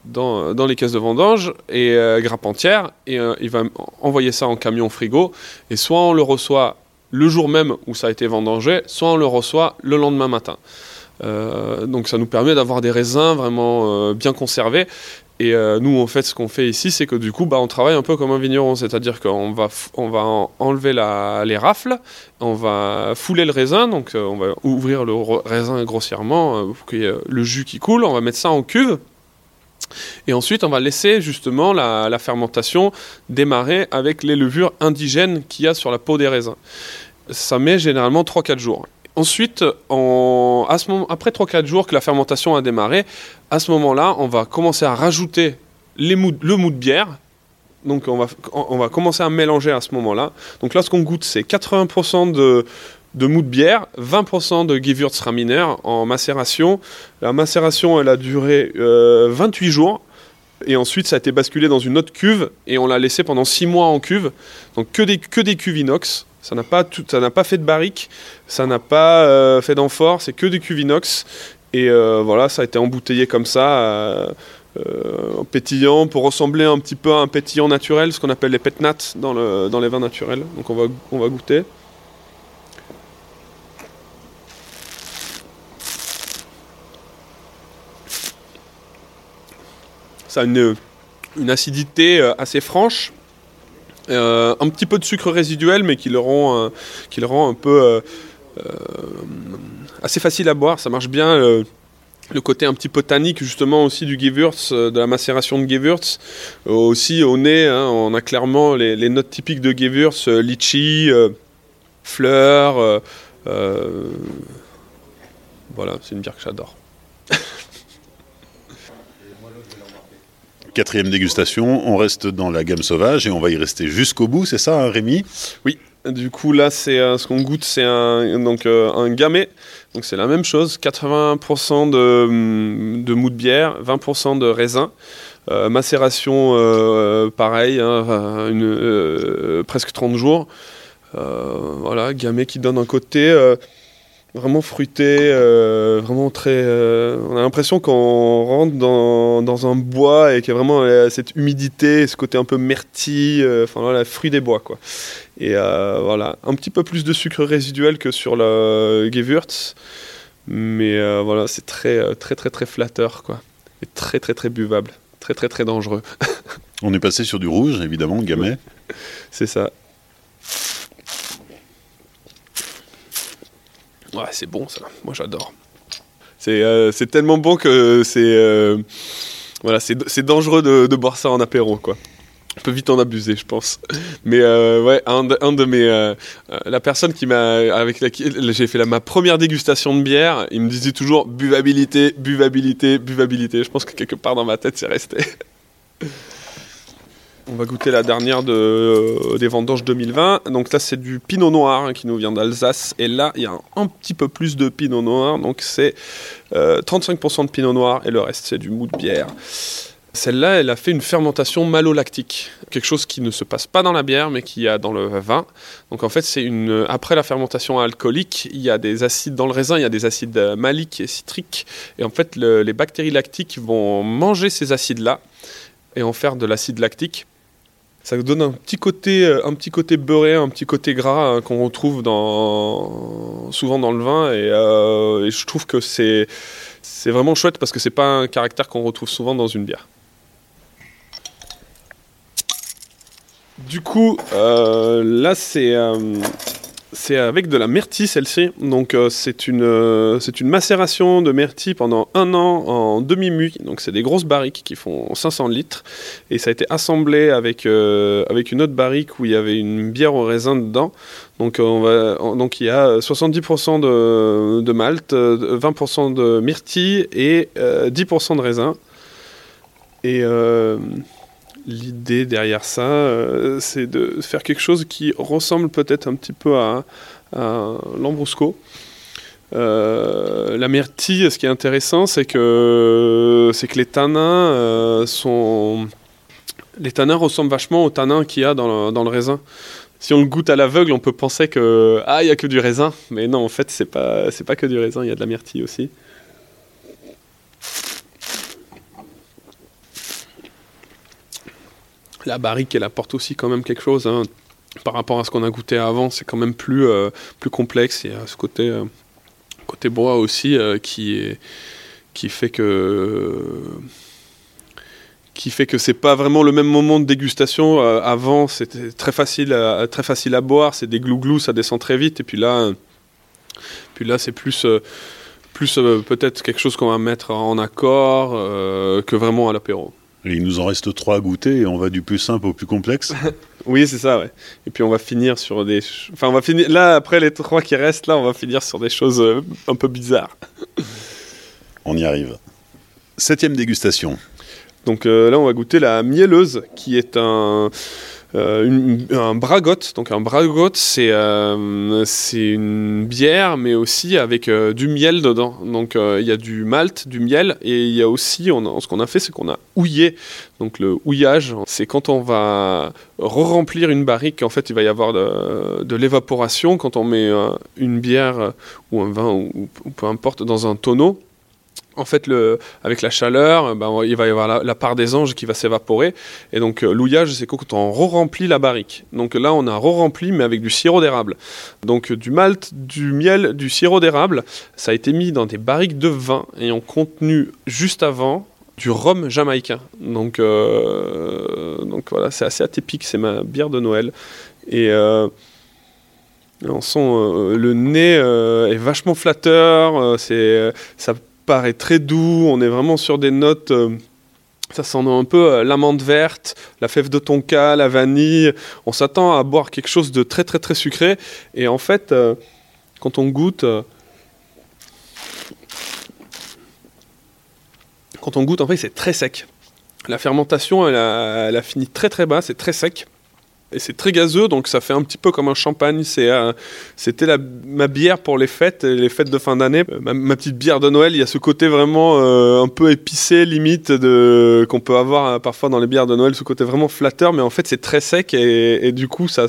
dans, les caisses de vendange et euh, grappe entière. Et euh, il va envoyer ça en camion frigo. Et soit on le reçoit le jour même où ça a été vendangé, soit on le reçoit le lendemain matin. Euh, donc ça nous permet d'avoir des raisins vraiment bien conservés. Et nous, en fait, ce qu'on fait ici, c'est que du coup, bah, on travaille un peu comme un vigneron, c'est-à-dire qu'on va, on va enlever la, les rafles, on va fouler le raisin, donc on va ouvrir le raisin grossièrement pour qu'il y ait le jus qui coule, on va mettre ça en cuve, et ensuite, on va laisser justement la, fermentation démarrer avec les levures indigènes qu'il y a sur la peau des raisins. Ça met généralement 3-4 jours. Ensuite, à ce moment, après 3-4 jours que la fermentation a démarré, à ce moment-là, on va commencer à rajouter le mou de bière. Donc on va, on va commencer à mélanger à ce moment-là. Donc là, ce qu'on goûte, c'est 80% de, de mou de bière, 20% de Gewürztraminer en macération. La macération, elle a duré 28 euh, jours. Et ensuite, ça a été basculé dans une autre cuve et on l'a laissé pendant 6 mois en cuve. Donc que des, que des cuves inox. Ça n'a pas, pas fait de barrique, ça n'a pas euh, fait d'amphore, c'est que des cuves inox. Et euh, voilà, ça a été embouteillé comme ça, en pétillant, pour ressembler un petit peu à un pétillant naturel, ce qu'on appelle les pétnates dans, le, dans les vins naturels. Donc on va, on va goûter. Ça a une, acidité euh, assez franche. Euh, un petit peu de sucre résiduel, mais qui le rend, euh, qui le rend un peu assez facile à boire. Ça marche bien. le côté un petit peu tannique justement aussi du Gewürz, de la macération de Gewürz. aussi au nez, hein, on a clairement les, notes typiques de Gewürz, litchi, fleurs. voilà, c'est une bière que j'adore. (laughs) Quatrième dégustation, on reste dans la gamme sauvage et on va y rester jusqu'au bout, c'est ça, hein, Rémi? Oui. Du coup, là, c'est euh, ce qu'on goûte, c'est un, donc, euh, un. Donc, c'est la même chose 80% de, de, mou de bière, 20% de raisin. Euh, macération, pareil, hein, presque 30 jours. voilà, gamay qui donne un côté vraiment fruité, euh, vraiment très. Euh, on a l'impression qu'on rentre dans, dans, un bois et qu'il y a vraiment euh, cette humidité, ce côté un peu myrtille, enfin voilà, fruit des bois quoi. Et voilà, un petit peu plus de sucre résiduel que sur le Gewürz, mais voilà, c'est très très très très flatteur quoi, et très très très buvable, très très très dangereux. (laughs) on est passé sur du rouge évidemment, Gamay. C'est ça. Ouais, c'est bon ça. Moi j'adore. C'est euh, tellement bon que c'est euh, voilà, c'est dangereux de, boire ça en apéro quoi. On peut vite en abuser, je pense. Mais euh, ouais, un de, un de mes la personne qui m'a avec laquelle j'ai fait la, ma première dégustation de bière, il me disait toujours buvabilité, buvabilité, buvabilité. Je pense que quelque part dans ma tête c'est resté. (laughs) On va goûter la dernière de, euh, des vendanges 2020. Donc là, c'est du pinot noir hein, qui nous vient d'Alsace. Et là, il y a un, petit peu plus de pinot noir. Donc c'est 35% euh, de pinot noir et le reste, c'est du mou de bière. Celle-là, elle a fait une fermentation malolactique, quelque chose qui ne se passe pas dans la bière, mais qui a dans le vin. Donc en fait, c'est une après la fermentation alcoolique, il y a des acides dans le raisin, il y a des acides maliques et citriques, et en fait, les bactéries lactiques vont manger ces acides-là et en faire de l'acide lactique. Ça donne un petit côté, un petit côté beurré, un petit côté gras hein, qu'on retrouve dans, souvent dans le vin, et, euh, je trouve que c'est vraiment chouette parce que c'est pas un caractère qu'on retrouve souvent dans une bière. Du coup, euh, là, c'est euh, c'est avec de la myrtille, celle-ci. Donc, euh, c'est une, c'est une macération de myrtille pendant un an en demi-mue. Donc, c'est des grosses barriques qui font 500 litres. Et ça a été assemblé avec, avec une autre barrique où il y avait une bière au raisin dedans. Donc, on va, donc il y a 70% de, de malt, 20% de myrtille et 10% de raisin. Et l'idée derrière ça, euh, c'est de faire quelque chose qui ressemble peut-être un petit peu à, à l'ambrusco. Euh, la myrtille, ce qui est intéressant, c'est que, c'est que les tanins euh, sont. Les tanins ressemblent vachement aux tanins qu'il y a dans le, dans le raisin. Si on le goûte à l'aveugle, on peut penser que ah y a que du raisin, mais non en fait c'est pas c'est pas que du raisin, il y a de la myrtille aussi. La barrique, elle apporte aussi quand même quelque chose. Hein. Par rapport à ce qu'on a goûté avant, c'est quand même plus, euh, plus complexe. Y a ce côté, euh, côté bois aussi euh, qui, qui fait que qui fait que c'est pas vraiment le même moment de dégustation. avant, c'était très facile, à, très facile à boire, c'est des glouglous, ça descend très vite. Et puis là, puis là, c'est plus, plus peut-être quelque chose qu'on va mettre en accord que vraiment à l'apéro il nous en reste trois à goûter et on va du plus simple au plus complexe. (laughs) oui, c'est ça, ouais. Et puis on va finir sur des. Enfin, on va finir. Là, après les trois qui restent, là, on va finir sur des choses euh, un peu bizarres. (laughs) on y arrive. Septième dégustation. Donc euh, là, on va goûter la mielleuse, qui est un. Euh, un bragotte. Donc un bragotte, c'est euh, c'est une bière, mais aussi avec euh, du miel dedans. Donc il y a du malt, du miel, et il y a aussi, ce qu'on a fait, c'est qu'on a houillé. Donc le houillage, c'est quand on va re-remplir une barrique, en fait il va y avoir de l'évaporation. Quand on met une bière ou un vin, ou peu importe, dans un tonneau, en fait, le, avec la chaleur, ben, il va y avoir la, part des anges qui va s'évaporer. Et donc, euh, l'ouillage, c'est quand on re-remplit la barrique. Donc là, on a re-rempli, mais avec du sirop d'érable. Donc, du malt, du miel, du sirop d'érable. Ça a été mis dans des barriques de vin ayant contenu juste avant du rhum jamaïcain. Donc, euh, voilà, c'est assez atypique. C'est ma bière de Noël. Et. Euh, on sent le nez est vachement flatteur, c'est ça paraît très doux. On est vraiment sur des notes. Euh, ça sent un peu euh, l'amande verte, la fève de tonka, la vanille. On s'attend à boire quelque chose de très très très sucré. Et en fait, euh, quand on goûte, quand on goûte, en fait, c'est très sec. La fermentation, elle a, elle a fini très très bas, c'est très sec et c'est très gazeux, donc ça fait un petit peu comme un champagne. Euh, c'était ma bière pour les fêtes, les fêtes de fin d'année. Euh, ma, petite bière de Noël, il y a ce côté vraiment euh, un peu épicé, limite, de, qu'on peut avoir parfois dans les bières de Noël, ce côté vraiment flatteur, mais en fait c'est très sec et, du coup ça,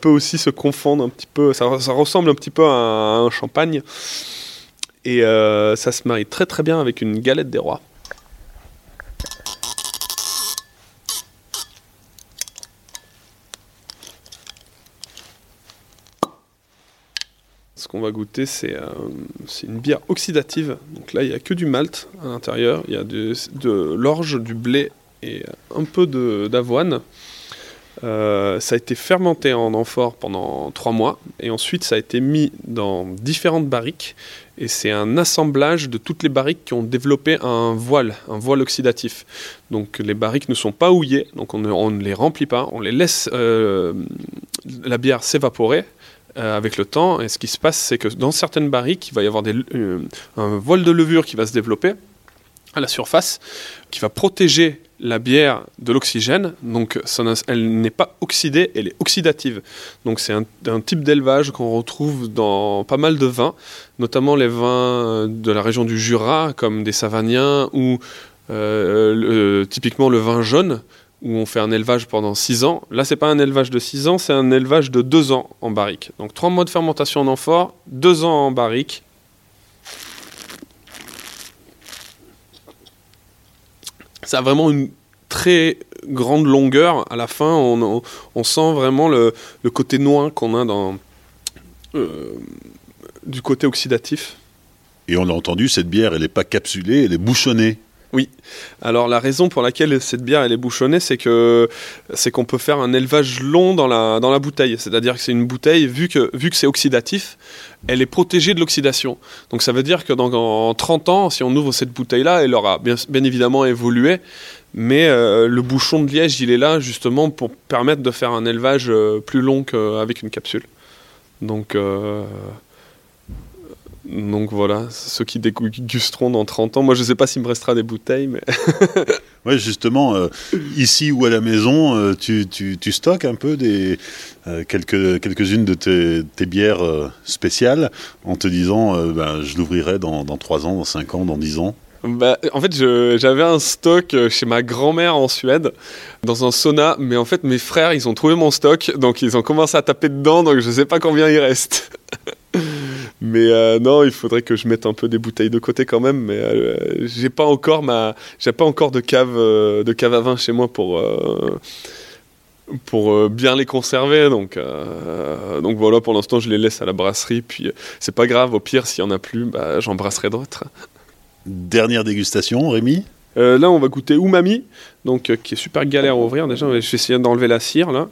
peut aussi se confondre un petit peu, ça ressemble un petit peu à un, champagne. Et ça se marie très très bien avec une galette des rois. Qu'on va goûter, euh, c'est une bière oxydative. Donc là, il n'y a que du malt à l'intérieur. Il y a de, l'orge, du blé et un peu d'avoine. Euh, ça a été fermenté en amphore pendant trois mois et ensuite ça a été mis dans différentes barriques et c'est un assemblage de toutes les barriques qui ont développé un voile, un voile oxydatif. Donc les barriques ne sont pas houillées, donc on ne, les remplit pas, on les laisse euh, la bière s'évaporer euh, avec le temps. Et ce qui se passe, c'est que dans certaines barriques, il va y avoir euh, un voile de levure qui va se développer à la surface, qui va protéger la bière de l'oxygène. Donc, elle n'est pas oxydée, elle est oxydative. Donc, c'est un, type d'élevage qu'on retrouve dans pas mal de vins, notamment les vins de la région du Jura, comme des Savagniens ou typiquement le vin jaune, où on fait un élevage pendant 6 ans. Là, c'est pas un élevage de 6 ans, c'est un élevage de 2 ans en barrique. Donc 3 mois de fermentation en amphore, 2 ans en barrique. Ça a vraiment une très grande longueur. À la fin, on, sent vraiment le, côté noir qu'on a dans, euh, du côté oxydatif. Et on l'a entendu, cette bière, elle n'est pas capsulée, elle est bouchonnée. Oui. Alors la raison pour laquelle cette bière elle est bouchonnée, c'est que c'est qu'on peut faire un élevage long dans la, dans la bouteille. C'est-à-dire que c'est une bouteille vu que vu que c'est oxydatif, elle est protégée de l'oxydation. Donc ça veut dire que dans 30 ans, si on ouvre cette bouteille là, elle aura bien, bien évidemment évolué, mais euh, le bouchon de liège, il est là justement pour permettre de faire un élevage euh, plus long qu'avec une capsule. Donc euh, donc voilà, ceux qui dégusteront dans 30 ans. Moi, je ne sais pas s'il me restera des bouteilles, mais. (laughs) oui, justement, euh, ici ou à la maison, euh, tu, tu, stockes un peu des, euh, quelques, quelques-unes de tes, bières spéciales en te disant ben, je l'ouvrirai dans, dans 3 ans, dans 5 ans, dans 10 ans? Bah, en fait, j'avais un stock chez ma grand-mère en Suède, dans un sauna, mais en fait, mes frères, ils ont trouvé mon stock, donc ils ont commencé à taper dedans, donc je ne sais pas combien il reste. (laughs) Mais euh, non, il faudrait que je mette un peu des bouteilles de côté quand même. Mais euh, j'ai pas encore ma, j'ai pas encore de cave, euh, de cave à vin chez moi pour pour bien les conserver. Donc donc voilà, pour l'instant, je les laisse à la brasserie. Puis c'est pas grave. Au pire, s'il y en a plus, bah, j'en brasserai d'autres. Dernière dégustation, Rémi? là, on va goûter umami, donc qui est super galère à ouvrir. Déjà, je vais essayer d'enlever la cire là.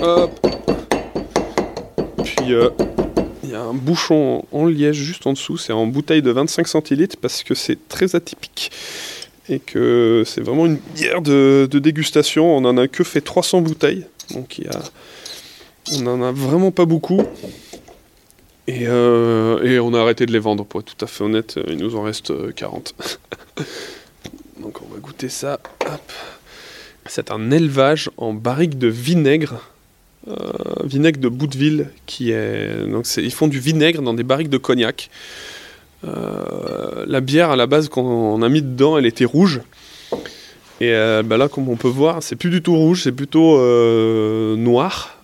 Hop il y a un bouchon en liège juste en dessous, c'est en bouteille de 25 centilitres parce que c'est très atypique et que c'est vraiment une bière de, dégustation. On en a que fait 300 bouteilles, donc y a, on en a vraiment pas beaucoup. Et, euh, et, on a arrêté de les vendre, pour être tout à fait honnête, il nous en reste 40. (laughs) donc on va goûter ça. C'est un élevage en barrique de vinaigre euh, vinaigre de Bouteville, qui est donc ils font du vinaigre dans des barriques de cognac. Euh, la bière à la base qu'on a mis dedans, elle était rouge. Et euh, bah là, comme on peut voir, c'est plus du tout rouge, c'est plutôt noir.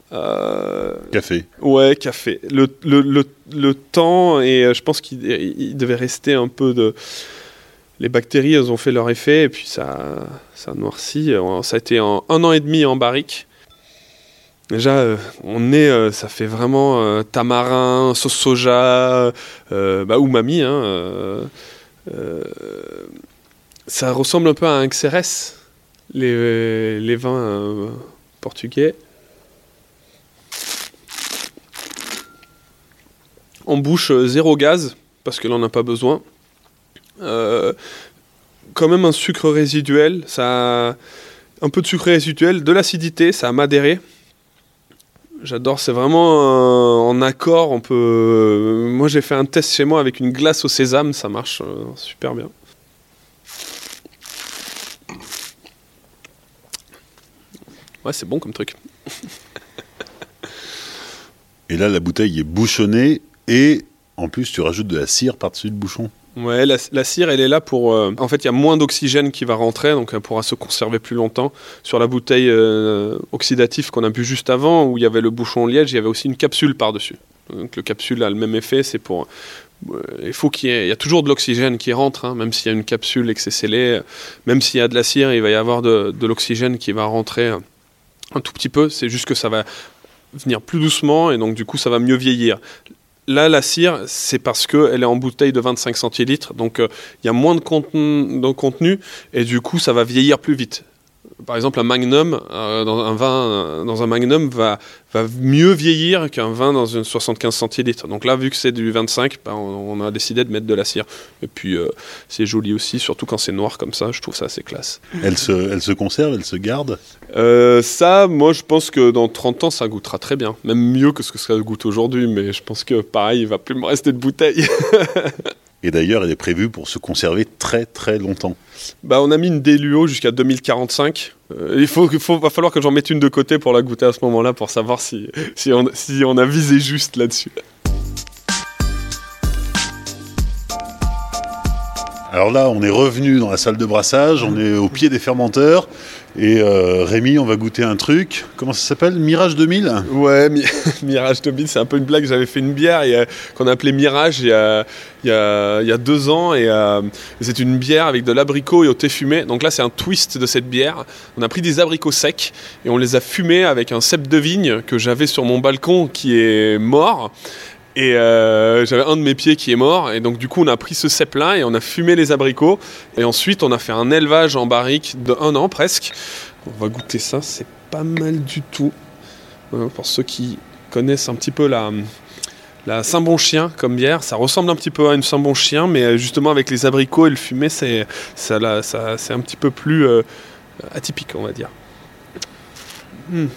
café. Ouais, café. Le, le, le, temps, et je pense qu'il devait rester un peu de. Les bactéries, elles ont fait leur effet, et puis ça, ça noircit. Ça a été en un an et demi en barrique. Déjà, euh, on est, euh, ça fait vraiment euh, tamarin, sauce soja, bah, umami. Hein, ça ressemble un peu à un XRS, les, vins portugais. En bouche, zéro gaz, parce que l'on n'a pas besoin. quand même un sucre résiduel, ça un peu de sucre résiduel, de l'acidité, ça a madéré. J'adore, c'est vraiment en accord. On peut. Moi, j'ai fait un test chez moi avec une glace au sésame, ça marche euh, super bien. Ouais, c'est bon comme truc. et là, la bouteille est bouchonnée et en plus, tu rajoutes de la cire par-dessus le bouchon. Ouais, la, cire, elle est là pour. Euh, en fait, il y a moins d'oxygène qui va rentrer, donc elle pourra se conserver plus longtemps. Sur la bouteille euh, oxydative qu'on a bu juste avant, où il y avait le bouchon liège, il y avait aussi une capsule par-dessus. Donc le capsule a le même effet, c'est pour. Euh, il faut qu'il y ait. A toujours de l'oxygène qui rentre, hein, même s'il y a une capsule et que c'est. Même s'il y a de la cire, il va y avoir de l'oxygène qui va rentrer un tout petit peu. C'est juste que ça va venir plus doucement et donc du coup ça va mieux vieillir. Là, la cire, c'est parce qu'elle est en bouteille de 25 centilitres, donc euh, il y a moins de contenu, de contenu, et du coup, ça va vieillir plus vite par exemple, un magnum, euh, dans un vin dans un magnum va, va mieux vieillir qu'un vin dans une 75 centilitres. Donc là, vu que c'est du 25, bah, on, a décidé de mettre de la cire. Et puis, euh, c'est joli aussi, surtout quand c'est noir comme ça. Je trouve ça assez classe. Elle se, elle se conserve, elle se garde? Euh, Ça, moi, je pense que dans 30 ans, ça goûtera très bien. Même mieux que ce que ça goûte aujourd'hui. Mais je pense que, pareil, il va plus me rester de bouteille. (laughs) Et d'ailleurs, elle est prévue pour se conserver très très longtemps. Bah, on a mis une Deluo jusqu'à 2045. Euh, il faut, faut, va falloir que j'en mette une de côté pour la goûter à ce moment-là pour savoir si, si, on, si on a visé juste là-dessus. Alors là, on est revenu dans la salle de brassage, on est au pied des fermenteurs. Et euh, Rémi, on va goûter un truc. Comment ça s'appelle? Mirage 2000 Ouais, (laughs) Mirage 2000, c'est un peu une blague. J'avais fait une bière qu'on a appelée Mirage il y a, il y a, deux ans. Et euh, c'est une bière avec de l'abricot et au thé fumé. Donc là, c'est un twist de cette bière. On a pris des abricots secs et on les a fumés avec un cep de vigne que j'avais sur mon balcon qui est mort. Et euh, j'avais un de mes pieds qui est mort. Et donc, du coup, on a pris ce cep-là et on a fumé les abricots. Et ensuite, on a fait un élevage en barrique de un an presque. On va goûter ça. C'est pas mal du tout. Euh, pour ceux qui connaissent un petit peu la, la Saint-Bon Chien comme bière, ça ressemble un petit peu à une Saint-Bon Chien, mais euh, justement avec les abricots et le fumé, c'est un petit peu plus atypique, on va dire. Hmm.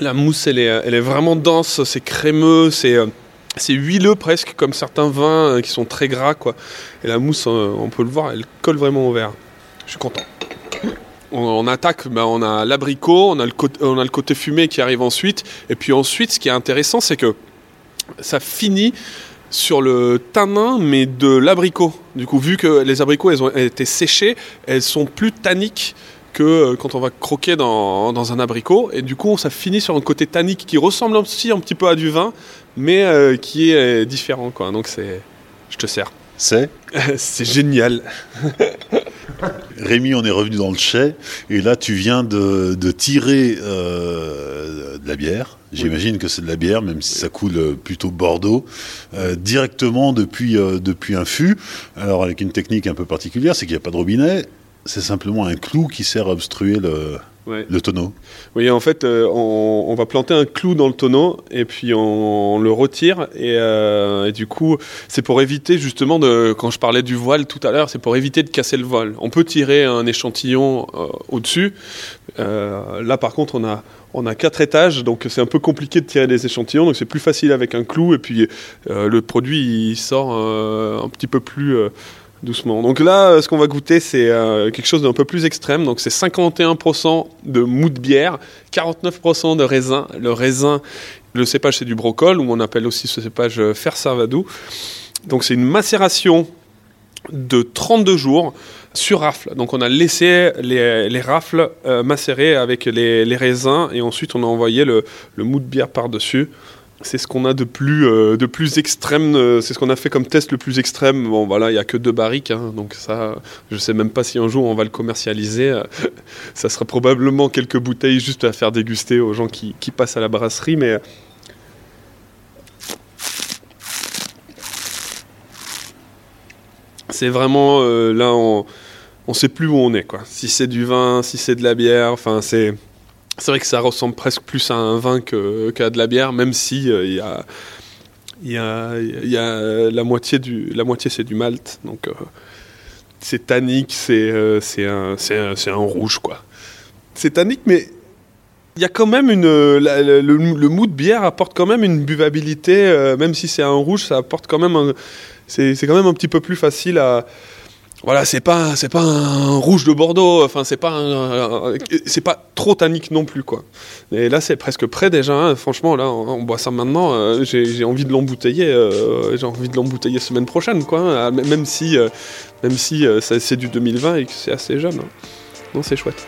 La mousse, elle est, elle est vraiment dense, c'est crémeux, c'est euh, c'est huileux presque, comme certains vins euh, qui sont très gras. quoi. Et la mousse, euh, on peut le voir, elle colle vraiment au verre. Je suis content. On, attaque, ben, on a l'abricot, on, a le on a le côté fumé qui arrive ensuite. Et puis ensuite, ce qui est intéressant, c'est que ça finit sur le tanin, mais de l'abricot. Du coup, vu que les abricots, elles ont été séchés, elles sont plus tanniques que euh, quand on va croquer dans, un abricot. Et du coup, ça finit sur un côté tannique qui ressemble aussi un petit peu à du vin, mais euh, qui est euh, différent. Quoi. Donc, c'est. Je te sers. C'est? (laughs) C'est génial. Rémi, on est revenu dans le chai, et là, tu viens de, tirer de la bière. J'imagine que c'est de la bière, même si ça coule plutôt Bordeaux, directement depuis, depuis un fût. Alors, avec une technique un peu particulière, c'est qu'il n'y a pas de robinet c'est simplement un clou qui sert à obstruer le, le tonneau. Oui, en fait, euh, on, va planter un clou dans le tonneau et puis on, le retire. Euh, et, du coup, c'est pour éviter justement, de, quand je parlais du voile tout à l'heure, c'est pour éviter de casser le voile. On peut tirer un échantillon euh, au-dessus. là, par contre, on a, on a quatre étages, donc c'est un peu compliqué de tirer des échantillons. Donc c'est plus facile avec un clou. Et puis le produit, il sort un petit peu plus doucement. Donc là, euh, ce qu'on va goûter, c'est euh, quelque chose d'un peu plus extrême. Donc c'est 51% de mou de bière, 49% de raisin. Le raisin, le cépage, c'est du brocol, ou on appelle aussi ce cépage euh, fer savadou. Donc c'est une macération de 32 jours sur rafle. Donc on a laissé les, rafles macérer avec les, raisins et ensuite on a envoyé le, le de bière par-dessus c'est ce qu'on a de plus, euh, extrême, euh, c'est ce qu'on a fait comme test le plus extrême. Bon, voilà, il n'y a que deux barriques, hein, donc ça, je sais même pas si un jour on va le commercialiser. (laughs) ça sera probablement quelques bouteilles juste à faire déguster aux gens qui, passent à la brasserie, mais. C'est vraiment euh, là, on, on sait plus où on est, quoi. Si c'est du vin, si c'est de la bière, enfin, c'est c'est vrai que ça ressemble presque plus à un vin qu'à de la bière, même si euh, il y a la moitié du la moitié c'est du malt. Donc euh, c'est tannique c'est euh, c'est un, un, rouge quoi. C'est tannique mais il y a quand même une le, le, mou de bière apporte quand même une buvabilité même si c'est un rouge ça apporte quand même c'est quand même un petit peu plus facile à voilà, c'est pas c'est pas un rouge de Bordeaux, enfin c'est pas c'est pas trop tannique non plus quoi. Et là c'est presque prêt déjà. Hein. Franchement là on, boit ça maintenant. Euh, j'ai envie de l'embouteiller. Euh, j'ai envie de semaine prochaine quoi. Hein. Même si euh, même si c'est du 2020 et que c'est assez jeune. Hein. Non c'est chouette.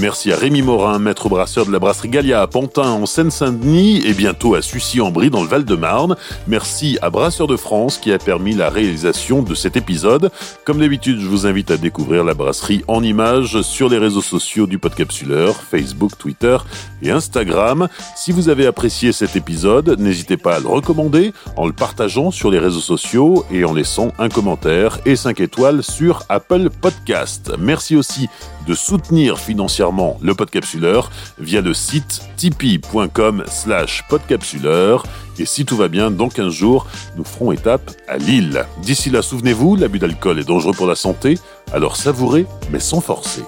Merci à Rémi Morin, maître brasseur de la brasserie Gallia à Pantin en Seine-Saint-Denis et bientôt à Sucy-en-Brie dans le Val-de-Marne. Merci à Brasseur de France qui a permis la réalisation de cet épisode. Comme d'habitude, je vous invite à découvrir la brasserie en images sur les réseaux sociaux du Podcapsuleur, Facebook, Twitter et Instagram. Si vous avez apprécié cet épisode, n'hésitez pas à le recommander en le partageant sur les réseaux sociaux et en laissant un commentaire et 5 étoiles sur Apple Podcast. Merci aussi de soutenir financièrement le podcapsuleur via le site tipeee.com slash podcapsuleur. Et si tout va bien, dans 15 jours, nous ferons étape à Lille. D'ici là, souvenez-vous, l'abus d'alcool est dangereux pour la santé, alors savourez, mais sans forcer.